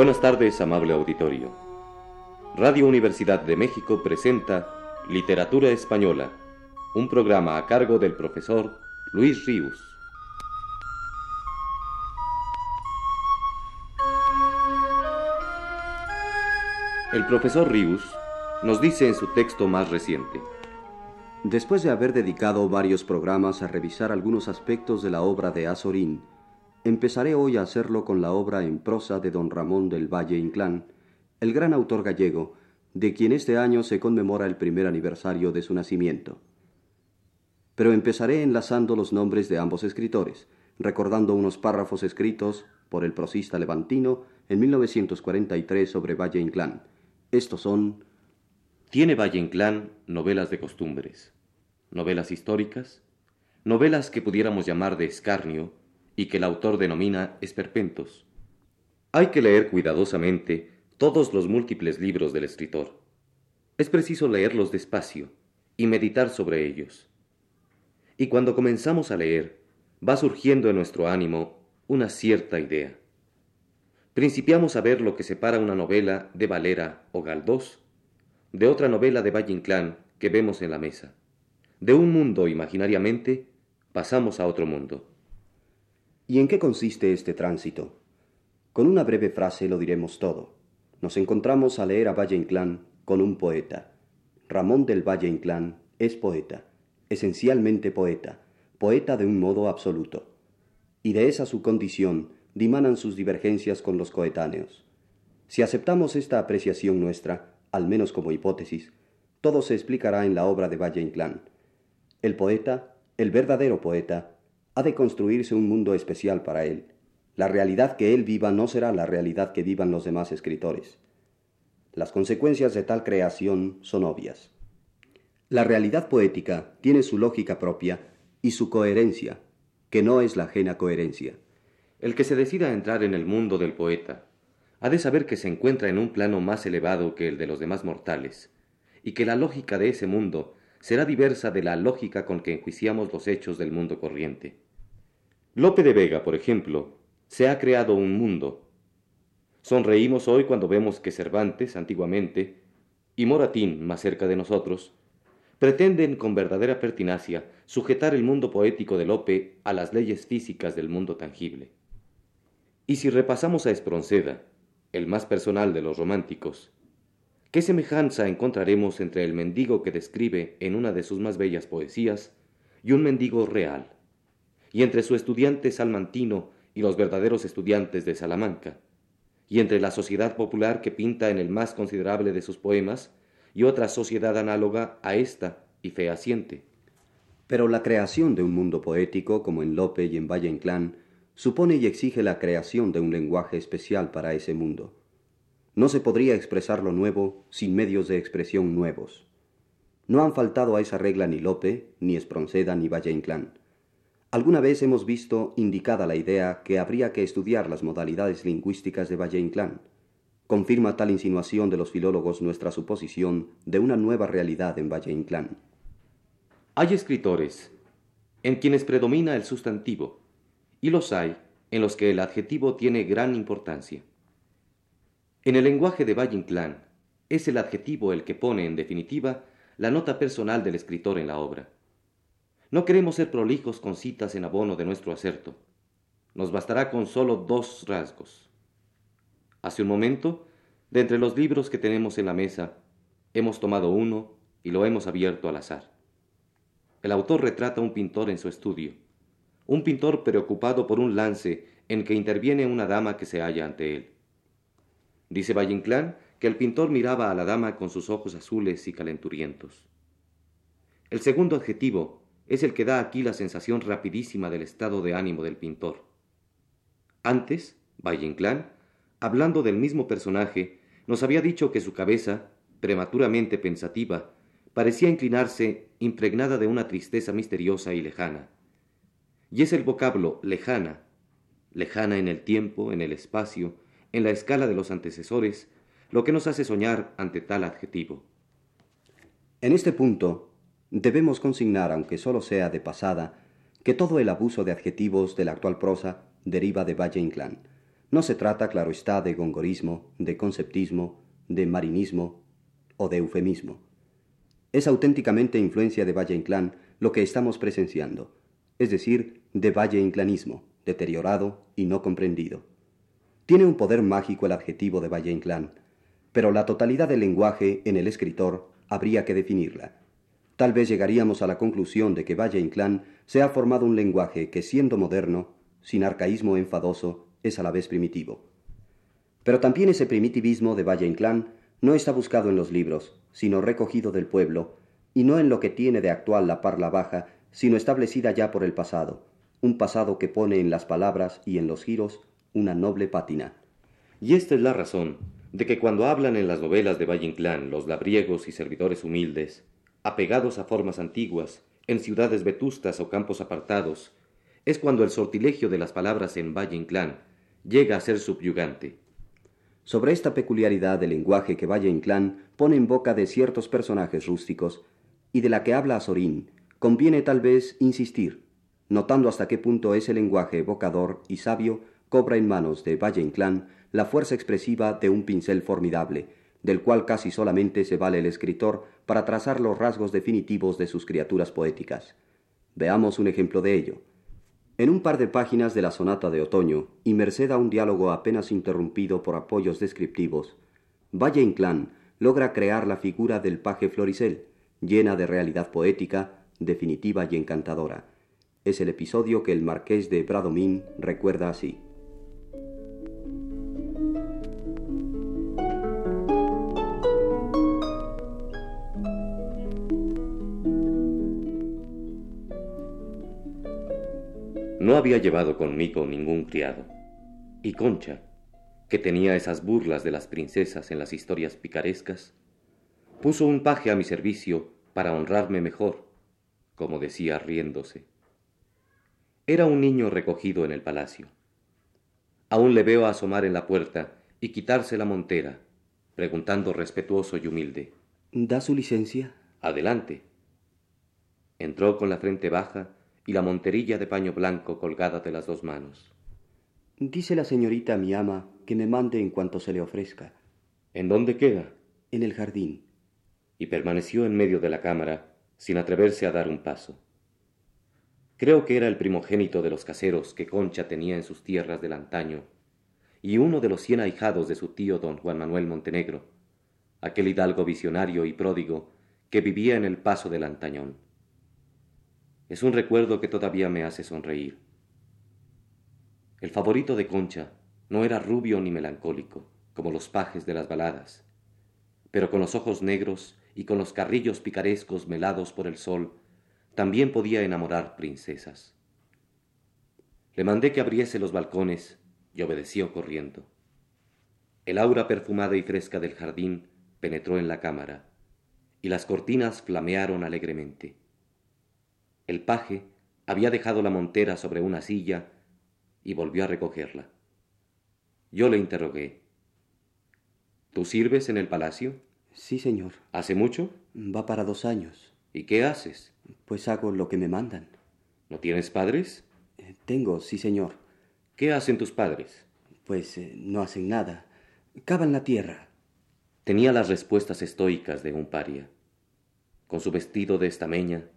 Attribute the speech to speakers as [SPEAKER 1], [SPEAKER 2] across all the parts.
[SPEAKER 1] Buenas tardes, amable auditorio. Radio Universidad de México presenta Literatura Española, un programa a cargo del profesor Luis Ríos. El profesor Ríos nos dice en su texto más reciente.
[SPEAKER 2] Después de haber dedicado varios programas a revisar algunos aspectos de la obra de Azorín, empezaré hoy a hacerlo con la obra en prosa de don Ramón del Valle Inclán, el gran autor gallego, de quien este año se conmemora el primer aniversario de su nacimiento. Pero empezaré enlazando los nombres de ambos escritores, recordando unos párrafos escritos por el prosista levantino en 1943 sobre Valle Inclán. Estos son...
[SPEAKER 1] Tiene Valle Inclán novelas de costumbres, novelas históricas, novelas que pudiéramos llamar de escarnio y que el autor denomina esperpentos. Hay que leer cuidadosamente todos los múltiples libros del escritor. Es preciso leerlos despacio y meditar sobre ellos. Y cuando comenzamos a leer, va surgiendo en nuestro ánimo una cierta idea. Principiamos a ver lo que separa una novela de Valera o Galdós de otra novela de Valle Inclán que vemos en la mesa. De un mundo imaginariamente pasamos a otro mundo.
[SPEAKER 2] ¿Y en qué consiste este tránsito? Con una breve frase lo diremos todo nos encontramos a leer a Valle Inclán con un poeta. Ramón del Valle Inclán es poeta, esencialmente poeta, poeta de un modo absoluto. Y de esa su condición dimanan sus divergencias con los coetáneos. Si aceptamos esta apreciación nuestra, al menos como hipótesis, todo se explicará en la obra de Valle Inclán. El poeta, el verdadero poeta, ha de construirse un mundo especial para él, la realidad que él viva no será la realidad que vivan los demás escritores. Las consecuencias de tal creación son obvias. La realidad poética tiene su lógica propia y su coherencia, que no es la ajena coherencia.
[SPEAKER 1] El que se decida a entrar en el mundo del poeta ha de saber que se encuentra en un plano más elevado que el de los demás mortales, y que la lógica de ese mundo será diversa de la lógica con que enjuiciamos los hechos del mundo corriente. Lope de Vega, por ejemplo, se ha creado un mundo. Sonreímos hoy cuando vemos que Cervantes, antiguamente, y Moratín, más cerca de nosotros, pretenden con verdadera pertinacia sujetar el mundo poético de Lope a las leyes físicas del mundo tangible. Y si repasamos a Espronceda, el más personal de los románticos, ¿qué semejanza encontraremos entre el mendigo que describe en una de sus más bellas poesías y un mendigo real, y entre su estudiante salmantino y los verdaderos estudiantes de Salamanca, y entre la sociedad popular que pinta en el más considerable de sus poemas y otra sociedad análoga a esta y fehaciente.
[SPEAKER 2] Pero la creación de un mundo poético, como en Lope y en Valle Inclán, supone y exige la creación de un lenguaje especial para ese mundo. No se podría expresar lo nuevo sin medios de expresión nuevos. No han faltado a esa regla ni Lope, ni Espronceda, ni Valle Inclán. Alguna vez hemos visto indicada la idea que habría que estudiar las modalidades lingüísticas de Valle Inclán. Confirma tal insinuación de los filólogos nuestra suposición de una nueva realidad en Valle Inclán.
[SPEAKER 1] Hay escritores en quienes predomina el sustantivo, y los hay en los que el adjetivo tiene gran importancia. En el lenguaje de Valle Inclán, es el adjetivo el que pone, en definitiva, la nota personal del escritor en la obra. No queremos ser prolijos con citas en abono de nuestro acerto. Nos bastará con solo dos rasgos. Hace un momento, de entre los libros que tenemos en la mesa, hemos tomado uno y lo hemos abierto al azar. El autor retrata a un pintor en su estudio, un pintor preocupado por un lance en que interviene una dama que se halla ante él. Dice Valle Inclán que el pintor miraba a la dama con sus ojos azules y calenturientos. El segundo adjetivo es el que da aquí la sensación rapidísima del estado de ánimo del pintor. Antes, Valle Inclán, hablando del mismo personaje, nos había dicho que su cabeza, prematuramente pensativa, parecía inclinarse impregnada de una tristeza misteriosa y lejana. Y es el vocablo lejana, lejana en el tiempo, en el espacio, en la escala de los antecesores, lo que nos hace soñar ante tal adjetivo.
[SPEAKER 2] En este punto, Debemos consignar, aunque solo sea de pasada, que todo el abuso de adjetivos de la actual prosa deriva de Valle Inclán, No se trata, claro está, de gongorismo, de conceptismo, de marinismo o de eufemismo. Es auténticamente influencia de Valle Inclán lo que estamos presenciando, es decir, de Valle Inclanismo, deteriorado y no comprendido. Tiene un poder mágico el adjetivo de Valle Inclán, pero la totalidad del lenguaje en el escritor habría que definirla. Tal vez llegaríamos a la conclusión de que Valle Inclán se ha formado un lenguaje que, siendo moderno, sin arcaísmo enfadoso, es a la vez primitivo. Pero también ese primitivismo de Valle Inclán no está buscado en los libros, sino recogido del pueblo, y no en lo que tiene de actual la parla baja, sino establecida ya por el pasado, un pasado que pone en las palabras y en los giros una noble pátina.
[SPEAKER 1] Y esta es la razón de que cuando hablan en las novelas de Valle Inclán los labriegos y servidores humildes, apegados a formas antiguas, en ciudades vetustas o campos apartados, es cuando el sortilegio de las palabras en Valle Inclán llega a ser subyugante.
[SPEAKER 2] Sobre esta peculiaridad del lenguaje que Valle Inclán pone en boca de ciertos personajes rústicos, y de la que habla Azorín, conviene tal vez insistir, notando hasta qué punto ese lenguaje evocador y sabio cobra en manos de Valle Inclán la fuerza expresiva de un pincel formidable, del cual casi solamente se vale el escritor para trazar los rasgos definitivos de sus criaturas poéticas. Veamos un ejemplo de ello. En un par de páginas de la sonata de otoño, y merced a un diálogo apenas interrumpido por apoyos descriptivos, Valle Inclán logra crear la figura del paje Floricel, llena de realidad poética, definitiva y encantadora. Es el episodio que el marqués de Bradomín recuerda así.
[SPEAKER 1] No había llevado conmigo ningún criado. Y Concha, que tenía esas burlas de las princesas en las historias picarescas, puso un paje a mi servicio para honrarme mejor, como decía riéndose. Era un niño recogido en el palacio. Aún le veo asomar en la puerta y quitarse la montera, preguntando respetuoso y humilde.
[SPEAKER 2] ¿Da su licencia?
[SPEAKER 1] Adelante. Entró con la frente baja y la monterilla de paño blanco colgada de las dos manos.
[SPEAKER 2] Dice la señorita mi ama que me mande en cuanto se le ofrezca.
[SPEAKER 1] ¿En dónde queda?
[SPEAKER 2] En el jardín.
[SPEAKER 1] Y permaneció en medio de la cámara, sin atreverse a dar un paso. Creo que era el primogénito de los caseros que Concha tenía en sus tierras del antaño, y uno de los cien ahijados de su tío don Juan Manuel Montenegro, aquel hidalgo visionario y pródigo que vivía en el paso del antañón. Es un recuerdo que todavía me hace sonreír. El favorito de Concha no era rubio ni melancólico, como los pajes de las baladas, pero con los ojos negros y con los carrillos picarescos melados por el sol, también podía enamorar princesas. Le mandé que abriese los balcones y obedeció corriendo. El aura perfumada y fresca del jardín penetró en la cámara, y las cortinas flamearon alegremente. El paje había dejado la montera sobre una silla y volvió a recogerla. Yo le interrogué. ¿Tú sirves en el palacio?
[SPEAKER 2] Sí, señor.
[SPEAKER 1] ¿Hace mucho?
[SPEAKER 2] Va para dos años.
[SPEAKER 1] ¿Y qué haces?
[SPEAKER 2] Pues hago lo que me mandan.
[SPEAKER 1] ¿No tienes padres?
[SPEAKER 2] Eh, tengo, sí, señor.
[SPEAKER 1] ¿Qué hacen tus padres?
[SPEAKER 2] Pues eh, no hacen nada. Cavan la tierra.
[SPEAKER 1] Tenía las respuestas estoicas de un paria. Con su vestido de estameña,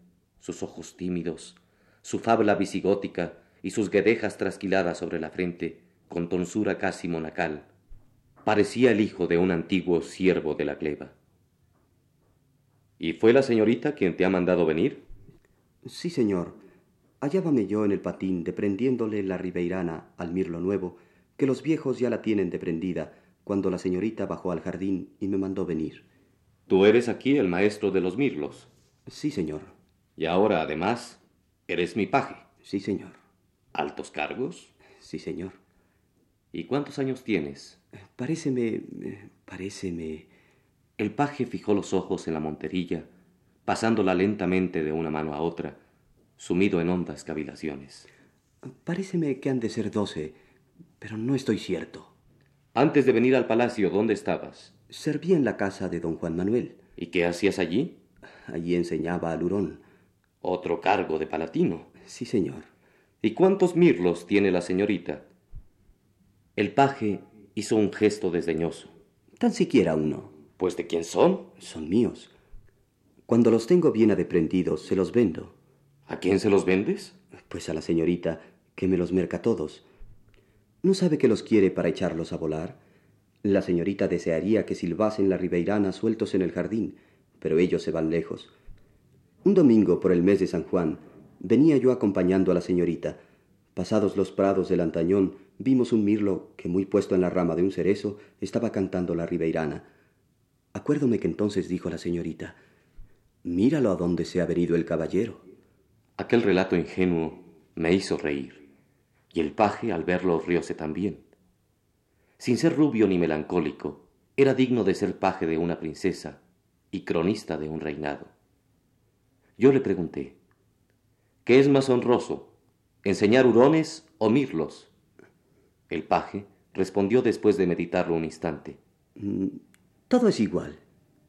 [SPEAKER 1] sus ojos tímidos, su fabla visigótica y sus guedejas trasquiladas sobre la frente, con tonsura casi monacal, parecía el hijo de un antiguo siervo de la gleba. ¿Y fue la señorita quien te ha mandado venir?
[SPEAKER 2] Sí, señor. Hallábame yo en el patín deprendiéndole la ribeirana al mirlo nuevo, que los viejos ya la tienen deprendida, cuando la señorita bajó al jardín y me mandó venir.
[SPEAKER 1] ¿Tú eres aquí el maestro de los mirlos?
[SPEAKER 2] Sí, señor.
[SPEAKER 1] Y ahora, además, eres mi paje.
[SPEAKER 2] Sí, señor.
[SPEAKER 1] ¿Altos cargos?
[SPEAKER 2] Sí, señor.
[SPEAKER 1] ¿Y cuántos años tienes?
[SPEAKER 2] Paréceme... paréceme...
[SPEAKER 1] El paje fijó los ojos en la monterilla, pasándola lentamente de una mano a otra, sumido en hondas cavilaciones.
[SPEAKER 2] Paréceme que han de ser doce, pero no estoy cierto.
[SPEAKER 1] Antes de venir al palacio, ¿dónde estabas?
[SPEAKER 2] Serví en la casa de don Juan Manuel.
[SPEAKER 1] ¿Y qué hacías allí?
[SPEAKER 2] Allí enseñaba al hurón.
[SPEAKER 1] Otro cargo de palatino.
[SPEAKER 2] Sí, señor.
[SPEAKER 1] ¿Y cuántos mirlos tiene la señorita? El paje hizo un gesto desdeñoso.
[SPEAKER 2] Tan siquiera uno.
[SPEAKER 1] Pues de quién son?
[SPEAKER 2] Son míos. Cuando los tengo bien adeprendidos, se los vendo.
[SPEAKER 1] ¿A quién se los vendes?
[SPEAKER 2] Pues a la señorita, que me los merca todos. ¿No sabe que los quiere para echarlos a volar? La señorita desearía que silbasen la ribeirana sueltos en el jardín, pero ellos se van lejos. Un domingo por el mes de San Juan, venía yo acompañando a la señorita. Pasados los prados del antañón, vimos un mirlo que, muy puesto en la rama de un cerezo, estaba cantando la ribeirana. Acuérdome que entonces dijo la señorita, Míralo a dónde se ha venido el caballero.
[SPEAKER 1] Aquel relato ingenuo me hizo reír, y el paje al verlo rióse también. Sin ser rubio ni melancólico, era digno de ser paje de una princesa y cronista de un reinado. Yo le pregunté, ¿qué es más honroso, enseñar hurones o mirlos? El paje respondió después de meditarlo un instante.
[SPEAKER 2] Mm, todo es igual.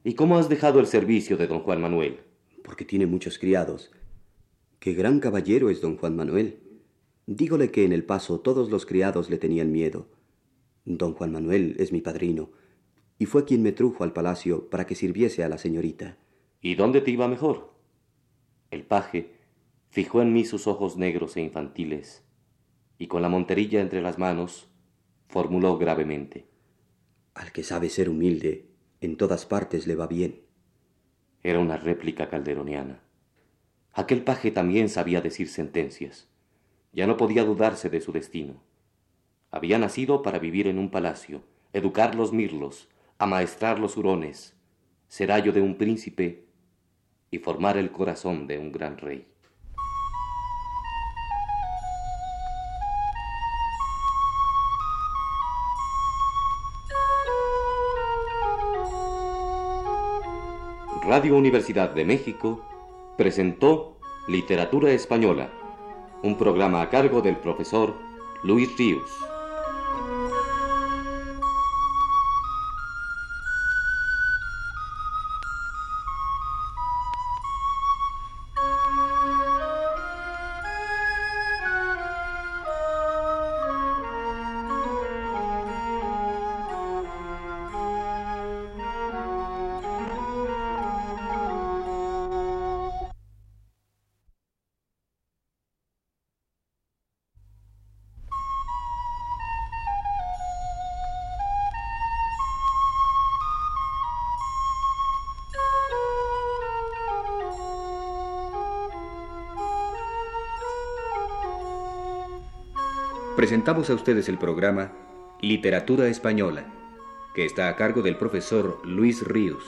[SPEAKER 1] ¿Y cómo has dejado el servicio de don Juan Manuel?
[SPEAKER 2] Porque tiene muchos criados. Qué gran caballero es don Juan Manuel. Dígole que en el paso todos los criados le tenían miedo. Don Juan Manuel es mi padrino, y fue quien me trujo al palacio para que sirviese a la señorita.
[SPEAKER 1] ¿Y dónde te iba mejor? El paje fijó en mí sus ojos negros e infantiles, y con la monterilla entre las manos, formuló gravemente.
[SPEAKER 2] Al que sabe ser humilde, en todas partes le va bien.
[SPEAKER 1] Era una réplica calderoniana. Aquel paje también sabía decir sentencias. Ya no podía dudarse de su destino. Había nacido para vivir en un palacio, educar los mirlos, amaestrar los hurones, ser ayo de un príncipe y formar el corazón de un gran rey. Radio Universidad de México presentó Literatura Española, un programa a cargo del profesor Luis Ríos.
[SPEAKER 3] Presentamos a ustedes el programa Literatura Española, que está a cargo del profesor Luis Ríos.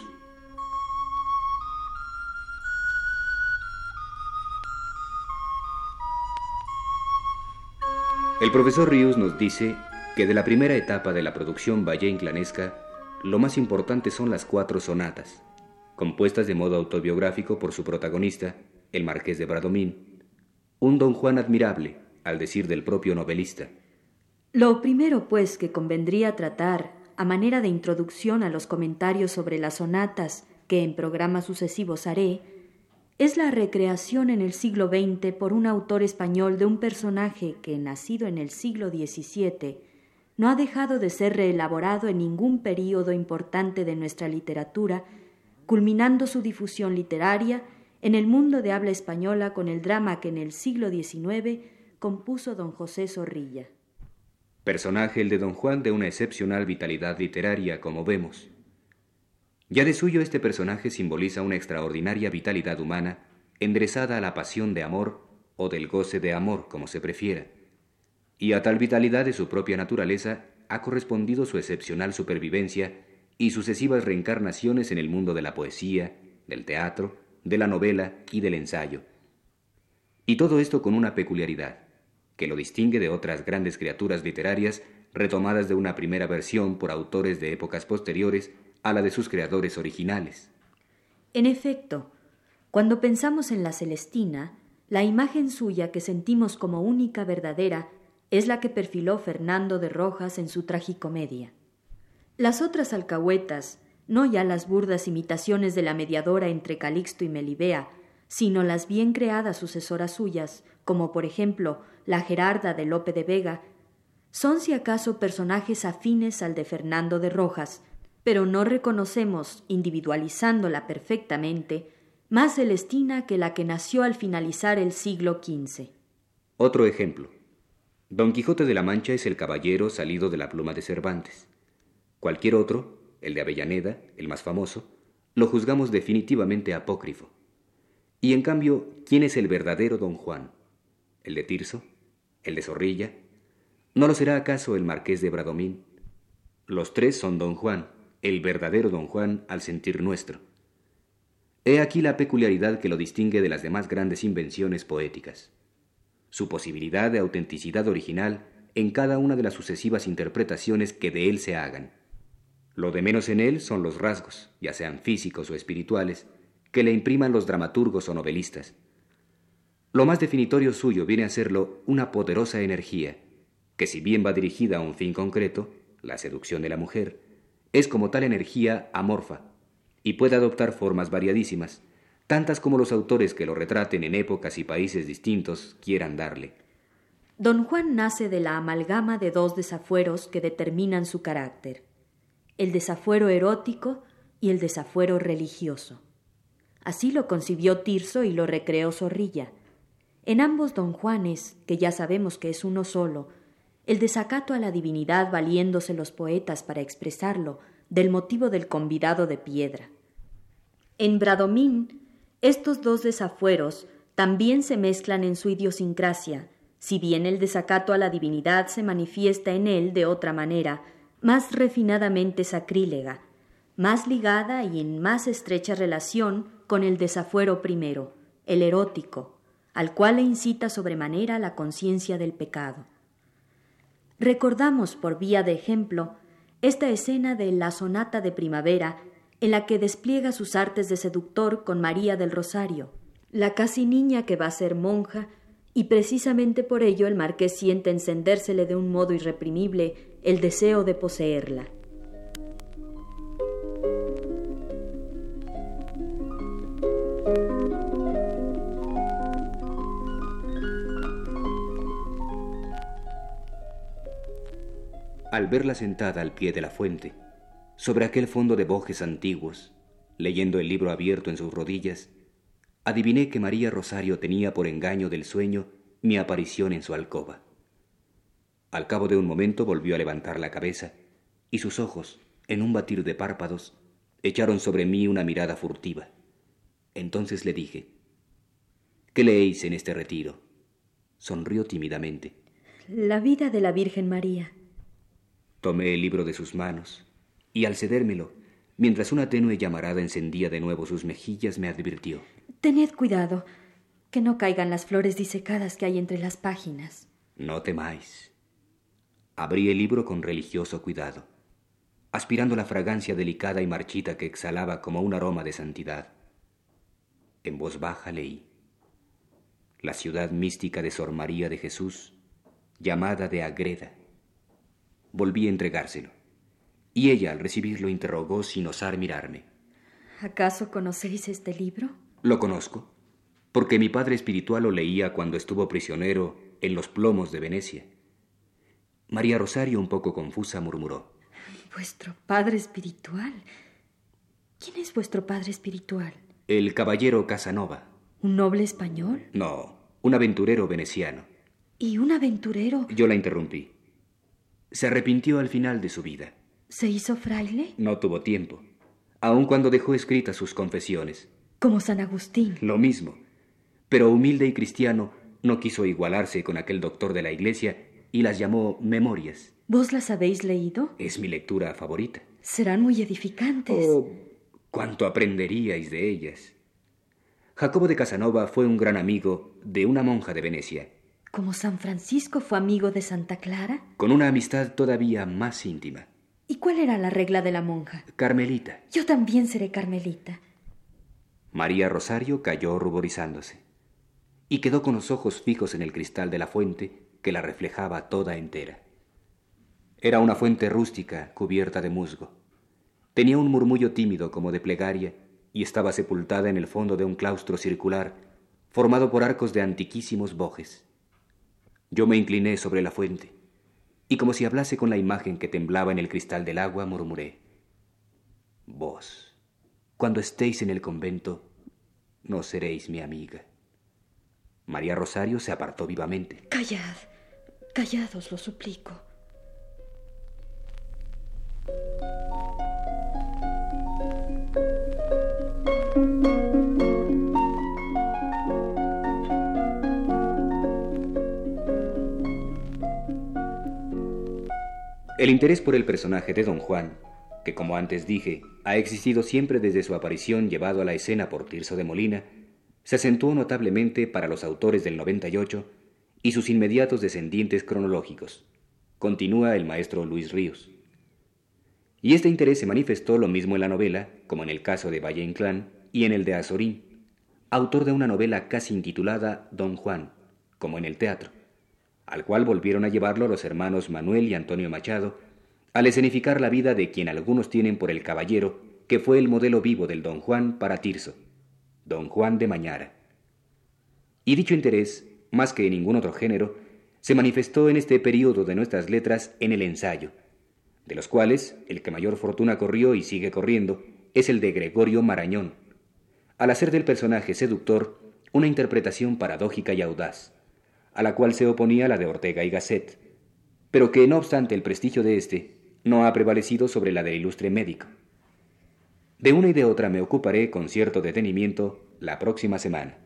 [SPEAKER 3] El profesor Ríos nos dice que de la primera etapa de la producción valle inclanesca, lo más importante son las cuatro sonatas, compuestas de modo autobiográfico por su protagonista, el marqués de Bradomín, un don Juan admirable, al decir del propio novelista.
[SPEAKER 4] Lo primero, pues, que convendría tratar, a manera de introducción a los comentarios sobre las sonatas que en programas sucesivos haré, es la recreación en el siglo XX por un autor español de un personaje que, nacido en el siglo XVII, no ha dejado de ser reelaborado en ningún período importante de nuestra literatura, culminando su difusión literaria en el mundo de habla española con el drama que en el siglo XIX compuso don José Zorrilla.
[SPEAKER 3] Personaje el de don Juan de una excepcional vitalidad literaria, como vemos. Ya de suyo este personaje simboliza una extraordinaria vitalidad humana, enderezada a la pasión de amor o del goce de amor, como se prefiera. Y a tal vitalidad de su propia naturaleza ha correspondido su excepcional supervivencia y sucesivas reencarnaciones en el mundo de la poesía, del teatro, de la novela y del ensayo. Y todo esto con una peculiaridad que lo distingue de otras grandes criaturas literarias retomadas de una primera versión por autores de épocas posteriores a la de sus creadores originales.
[SPEAKER 4] En efecto, cuando pensamos en la Celestina, la imagen suya que sentimos como única verdadera es la que perfiló Fernando de Rojas en su tragicomedia. Las otras alcahuetas, no ya las burdas imitaciones de la mediadora entre Calixto y Melibea, sino las bien creadas sucesoras suyas, como por ejemplo la Gerarda de Lope de Vega, son si acaso personajes afines al de Fernando de Rojas, pero no reconocemos, individualizándola perfectamente, más Celestina que la que nació al finalizar el siglo XV.
[SPEAKER 3] Otro ejemplo. Don Quijote de la Mancha es el caballero salido de la pluma de Cervantes. Cualquier otro, el de Avellaneda, el más famoso, lo juzgamos definitivamente apócrifo. Y en cambio, ¿quién es el verdadero Don Juan? ¿El de Tirso? ¿El de Zorrilla? ¿No lo será acaso el marqués de Bradomín? Los tres son Don Juan, el verdadero don Juan al sentir nuestro. He aquí la peculiaridad que lo distingue de las demás grandes invenciones poéticas. Su posibilidad de autenticidad original en cada una de las sucesivas interpretaciones que de él se hagan. Lo de menos en él son los rasgos, ya sean físicos o espirituales, que le impriman los dramaturgos o novelistas. Lo más definitorio suyo viene a serlo una poderosa energía, que si bien va dirigida a un fin concreto, la seducción de la mujer, es como tal energía amorfa y puede adoptar formas variadísimas, tantas como los autores que lo retraten en épocas y países distintos quieran darle.
[SPEAKER 4] Don Juan nace de la amalgama de dos desafueros que determinan su carácter, el desafuero erótico y el desafuero religioso. Así lo concibió Tirso y lo recreó Zorrilla. En ambos don Juanes, que ya sabemos que es uno solo, el desacato a la divinidad valiéndose los poetas para expresarlo del motivo del convidado de piedra. En Bradomín, estos dos desafueros también se mezclan en su idiosincrasia, si bien el desacato a la divinidad se manifiesta en él de otra manera, más refinadamente sacrílega, más ligada y en más estrecha relación con el desafuero primero, el erótico, al cual le incita sobremanera la conciencia del pecado. Recordamos, por vía de ejemplo, esta escena de la sonata de primavera en la que despliega sus artes de seductor con María del Rosario, la casi niña que va a ser monja, y precisamente por ello el marqués siente encendérsele de un modo irreprimible el deseo de poseerla.
[SPEAKER 3] Al verla sentada al pie de la fuente, sobre aquel fondo de bojes antiguos, leyendo el libro abierto en sus rodillas, adiviné que María Rosario tenía por engaño del sueño mi aparición en su alcoba. Al cabo de un momento volvió a levantar la cabeza y sus ojos, en un batir de párpados, echaron sobre mí una mirada furtiva. Entonces le dije, ¿qué leéis en este retiro? Sonrió tímidamente.
[SPEAKER 4] La vida de la Virgen María.
[SPEAKER 3] Tomé el libro de sus manos y al cedérmelo, mientras una tenue llamarada encendía de nuevo sus mejillas, me advirtió.
[SPEAKER 4] Tened cuidado, que no caigan las flores disecadas que hay entre las páginas.
[SPEAKER 3] No temáis. Abrí el libro con religioso cuidado, aspirando la fragancia delicada y marchita que exhalaba como un aroma de santidad. En voz baja leí. La ciudad mística de Sor María de Jesús, llamada de Agreda volví a entregárselo. Y ella, al recibirlo, interrogó sin osar mirarme.
[SPEAKER 4] ¿Acaso conocéis este libro?
[SPEAKER 3] Lo conozco, porque mi padre espiritual lo leía cuando estuvo prisionero en los plomos de Venecia. María Rosario, un poco confusa, murmuró.
[SPEAKER 4] ¿Vuestro padre espiritual? ¿Quién es vuestro padre espiritual?
[SPEAKER 3] El caballero Casanova.
[SPEAKER 4] ¿Un noble español?
[SPEAKER 3] No, un aventurero veneciano.
[SPEAKER 4] ¿Y un aventurero?
[SPEAKER 3] Yo la interrumpí. Se arrepintió al final de su vida.
[SPEAKER 4] ¿Se hizo fraile?
[SPEAKER 3] No tuvo tiempo, aun cuando dejó escritas sus confesiones.
[SPEAKER 4] Como San Agustín.
[SPEAKER 3] Lo mismo. Pero humilde y cristiano, no quiso igualarse con aquel doctor de la iglesia y las llamó memorias.
[SPEAKER 4] ¿Vos las habéis leído?
[SPEAKER 3] Es mi lectura favorita.
[SPEAKER 4] Serán muy edificantes.
[SPEAKER 3] Oh, cuánto aprenderíais de ellas. Jacobo de Casanova fue un gran amigo de una monja de Venecia
[SPEAKER 4] ¿Como San Francisco fue amigo de Santa Clara?
[SPEAKER 3] Con una amistad todavía más íntima.
[SPEAKER 4] ¿Y cuál era la regla de la monja?
[SPEAKER 3] Carmelita.
[SPEAKER 4] Yo también seré carmelita.
[SPEAKER 3] María Rosario cayó ruborizándose y quedó con los ojos fijos en el cristal de la fuente que la reflejaba toda entera. Era una fuente rústica cubierta de musgo. Tenía un murmullo tímido como de plegaria y estaba sepultada en el fondo de un claustro circular formado por arcos de antiquísimos bojes. Yo me incliné sobre la fuente y como si hablase con la imagen que temblaba en el cristal del agua, murmuré, Vos, cuando estéis en el convento, no seréis mi amiga. María Rosario se apartó vivamente.
[SPEAKER 4] Callad, callad, os lo suplico.
[SPEAKER 3] El interés por el personaje de Don Juan, que como antes dije, ha existido siempre desde su aparición llevado a la escena por Tirso de Molina, se acentuó notablemente para los autores del 98 y sus inmediatos descendientes cronológicos. Continúa el maestro Luis Ríos. Y este interés se manifestó lo mismo en la novela, como en el caso de Valle Inclán, y en el de Azorín, autor de una novela casi intitulada Don Juan, como en el teatro al cual volvieron a llevarlo los hermanos Manuel y Antonio Machado, al escenificar la vida de quien algunos tienen por el caballero, que fue el modelo vivo del don Juan para Tirso, don Juan de Mañara. Y dicho interés, más que en ningún otro género, se manifestó en este periodo de nuestras letras en el ensayo, de los cuales el que mayor fortuna corrió y sigue corriendo es el de Gregorio Marañón, al hacer del personaje seductor una interpretación paradójica y audaz a la cual se oponía la de Ortega y Gasset, pero que no obstante el prestigio de éste, no ha prevalecido sobre la del ilustre médico. De una y de otra me ocuparé con cierto detenimiento la próxima semana.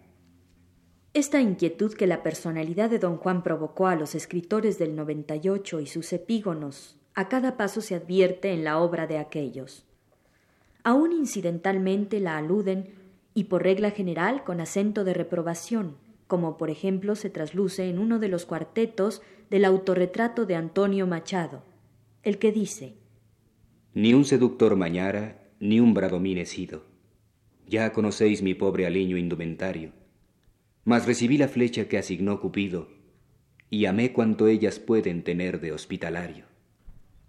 [SPEAKER 4] Esta inquietud que la personalidad de don Juan provocó a los escritores del 98 y sus epígonos a cada paso se advierte en la obra de aquellos. Aún incidentalmente la aluden y por regla general con acento de reprobación, como por ejemplo se trasluce en uno de los cuartetos del autorretrato de Antonio Machado, el que dice
[SPEAKER 3] Ni un seductor mañara, ni un bradomín he sido. Ya conocéis mi pobre aliño indumentario, mas recibí la flecha que asignó Cupido, y amé cuanto ellas pueden tener de hospitalario.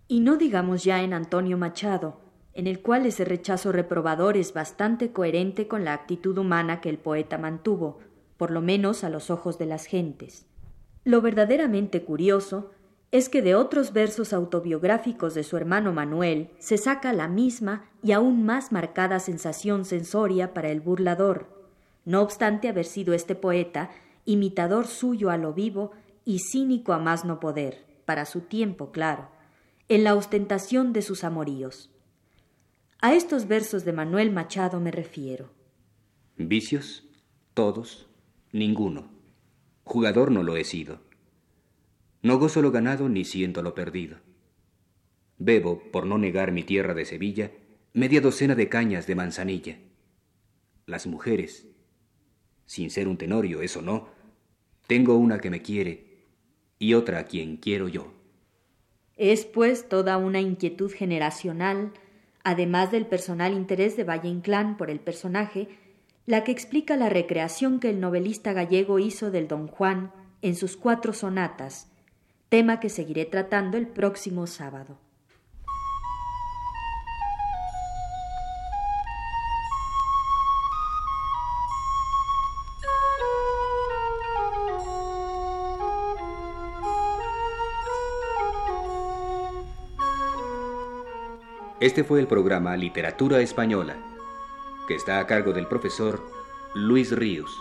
[SPEAKER 4] Y no digamos ya en Antonio Machado, en el cual ese rechazo reprobador es bastante coherente con la actitud humana que el poeta mantuvo, por lo menos a los ojos de las gentes. Lo verdaderamente curioso es que de otros versos autobiográficos de su hermano Manuel se saca la misma y aún más marcada sensación sensoria para el burlador, no obstante haber sido este poeta imitador suyo a lo vivo y cínico a más no poder, para su tiempo, claro, en la ostentación de sus amoríos. A estos versos de Manuel Machado me refiero.
[SPEAKER 3] Vicios, todos, Ninguno. Jugador no lo he sido. No gozo lo ganado ni siento lo perdido. Bebo, por no negar mi tierra de Sevilla, media docena de cañas de manzanilla. Las mujeres, sin ser un tenorio, eso no, tengo una que me quiere y otra a quien quiero yo.
[SPEAKER 4] Es pues toda una inquietud generacional, además del personal interés de Valle Inclán por el personaje, la que explica la recreación que el novelista gallego hizo del Don Juan en sus cuatro sonatas, tema que seguiré tratando el próximo sábado.
[SPEAKER 3] Este fue el programa Literatura Española que está a cargo del profesor Luis Ríos.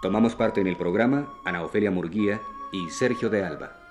[SPEAKER 3] Tomamos parte en el programa Ana Ofelia Murguía y Sergio de Alba.